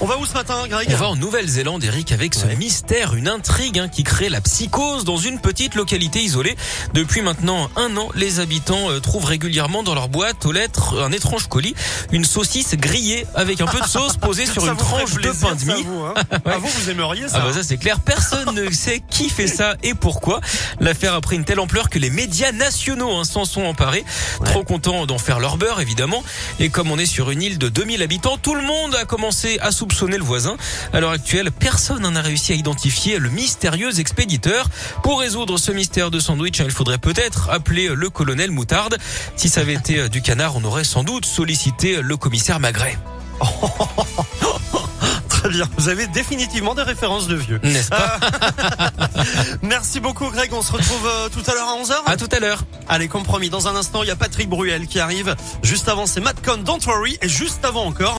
On va où ce matin, Greg On va en Nouvelle-Zélande, Eric, avec ce mystère, une intrigue hein, qui crée la psychose dans une petite localité isolée. Depuis maintenant un an, les habitants euh, trouvent régulièrement dans leur boîte aux lettres un étrange colis, une saucisse grillée avec un peu de sauce posée sur Ça une tranche de pain de mie. vous, hein Ah, vous, vous aimeriez ça Ah bah ça c'est clair, personne ne sait qui fait ça et pourquoi. L'affaire a pris une telle ampleur que les médias nationaux hein, s'en sont emparés, trop contents d'en faire leur beurre évidemment. Et comme on est sur une île de 2000 habitants, tout le monde a commencé à soupçonner le voisin. À l'heure actuelle, personne n'en a réussi à identifier le mystérieux expéditeur. Pour résoudre ce mystère de sandwich, hein, il faudrait peut-être appeler le colonel Moutarde. Si ça avait été euh, du canard, on aurait sans doute sollicité le commissaire Magret. Très bien. Vous avez définitivement des références de vieux. N'est-ce pas? Merci beaucoup, Greg. On se retrouve euh, tout à l'heure à 11h. À tout à l'heure. Allez, compromis. Dans un instant, il y a Patrick Bruel qui arrive. Juste avant, c'est Matt Cohn, Don't Worry. Et juste avant encore,